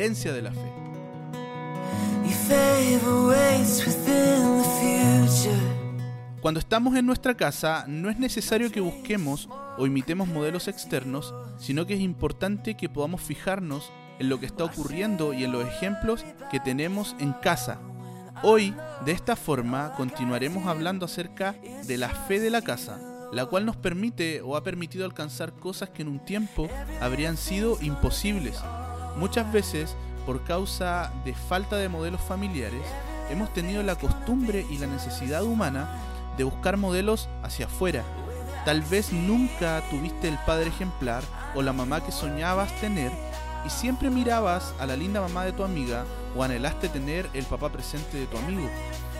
de la fe. Cuando estamos en nuestra casa, no es necesario que busquemos o imitemos modelos externos, sino que es importante que podamos fijarnos en lo que está ocurriendo y en los ejemplos que tenemos en casa. Hoy, de esta forma, continuaremos hablando acerca de la fe de la casa, la cual nos permite o ha permitido alcanzar cosas que en un tiempo habrían sido imposibles. Muchas veces, por causa de falta de modelos familiares, hemos tenido la costumbre y la necesidad humana de buscar modelos hacia afuera. Tal vez nunca tuviste el padre ejemplar o la mamá que soñabas tener y siempre mirabas a la linda mamá de tu amiga o anhelaste tener el papá presente de tu amigo.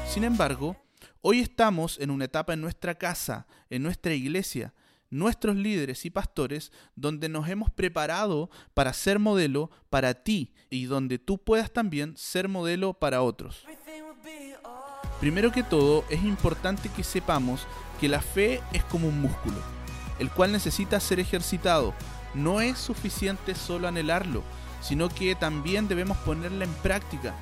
Sin embargo, hoy estamos en una etapa en nuestra casa, en nuestra iglesia, nuestros líderes y pastores, donde nos hemos preparado para ser modelo para ti y donde tú puedas también ser modelo para otros. Primero que todo, es importante que sepamos que la fe es como un músculo, el cual necesita ser ejercitado. No es suficiente solo anhelarlo, sino que también debemos ponerla en práctica.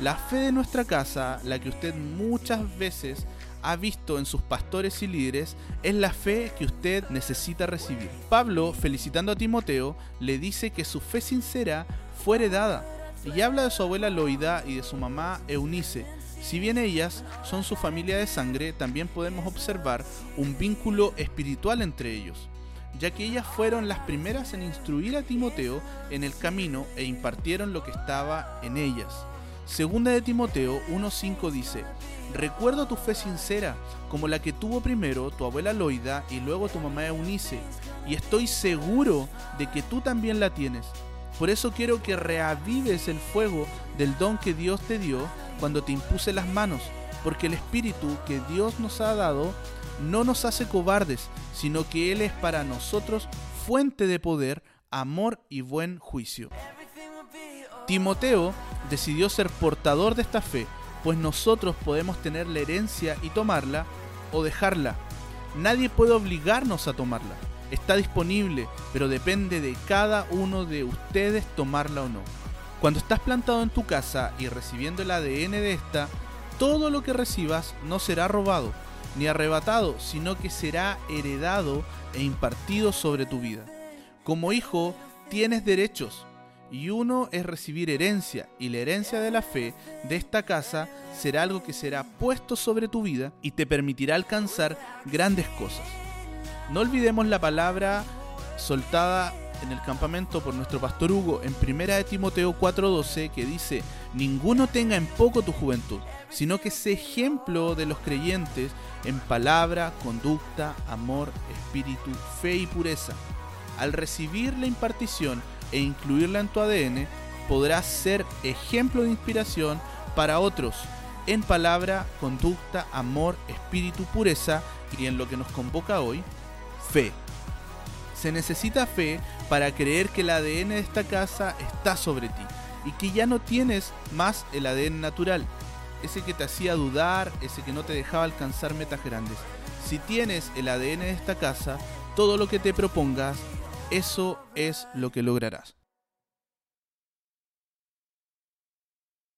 La fe de nuestra casa, la que usted muchas veces ha visto en sus pastores y líderes, es la fe que usted necesita recibir. Pablo, felicitando a Timoteo, le dice que su fe sincera fue heredada, y habla de su abuela Loida y de su mamá Eunice, si bien ellas son su familia de sangre, también podemos observar un vínculo espiritual entre ellos, ya que ellas fueron las primeras en instruir a Timoteo en el camino e impartieron lo que estaba en ellas. Segunda de Timoteo 1.5 dice, Recuerdo tu fe sincera, como la que tuvo primero tu abuela Loida y luego tu mamá Eunice, y estoy seguro de que tú también la tienes. Por eso quiero que reavives el fuego del don que Dios te dio cuando te impuse las manos, porque el Espíritu que Dios nos ha dado no nos hace cobardes, sino que Él es para nosotros fuente de poder, amor y buen juicio. Timoteo decidió ser portador de esta fe, pues nosotros podemos tener la herencia y tomarla o dejarla. Nadie puede obligarnos a tomarla. Está disponible, pero depende de cada uno de ustedes tomarla o no. Cuando estás plantado en tu casa y recibiendo el ADN de esta, todo lo que recibas no será robado ni arrebatado, sino que será heredado e impartido sobre tu vida. Como hijo tienes derechos y uno es recibir herencia y la herencia de la fe de esta casa será algo que será puesto sobre tu vida y te permitirá alcanzar grandes cosas. No olvidemos la palabra soltada en el campamento por nuestro pastor Hugo en 1 de Timoteo 4:12 que dice, ninguno tenga en poco tu juventud, sino que sea ejemplo de los creyentes en palabra, conducta, amor, espíritu, fe y pureza. Al recibir la impartición e incluirla en tu ADN, podrás ser ejemplo de inspiración para otros en palabra, conducta, amor, espíritu, pureza y en lo que nos convoca hoy, fe. Se necesita fe para creer que el ADN de esta casa está sobre ti y que ya no tienes más el ADN natural, ese que te hacía dudar, ese que no te dejaba alcanzar metas grandes. Si tienes el ADN de esta casa, todo lo que te propongas, eso es lo que lograrás.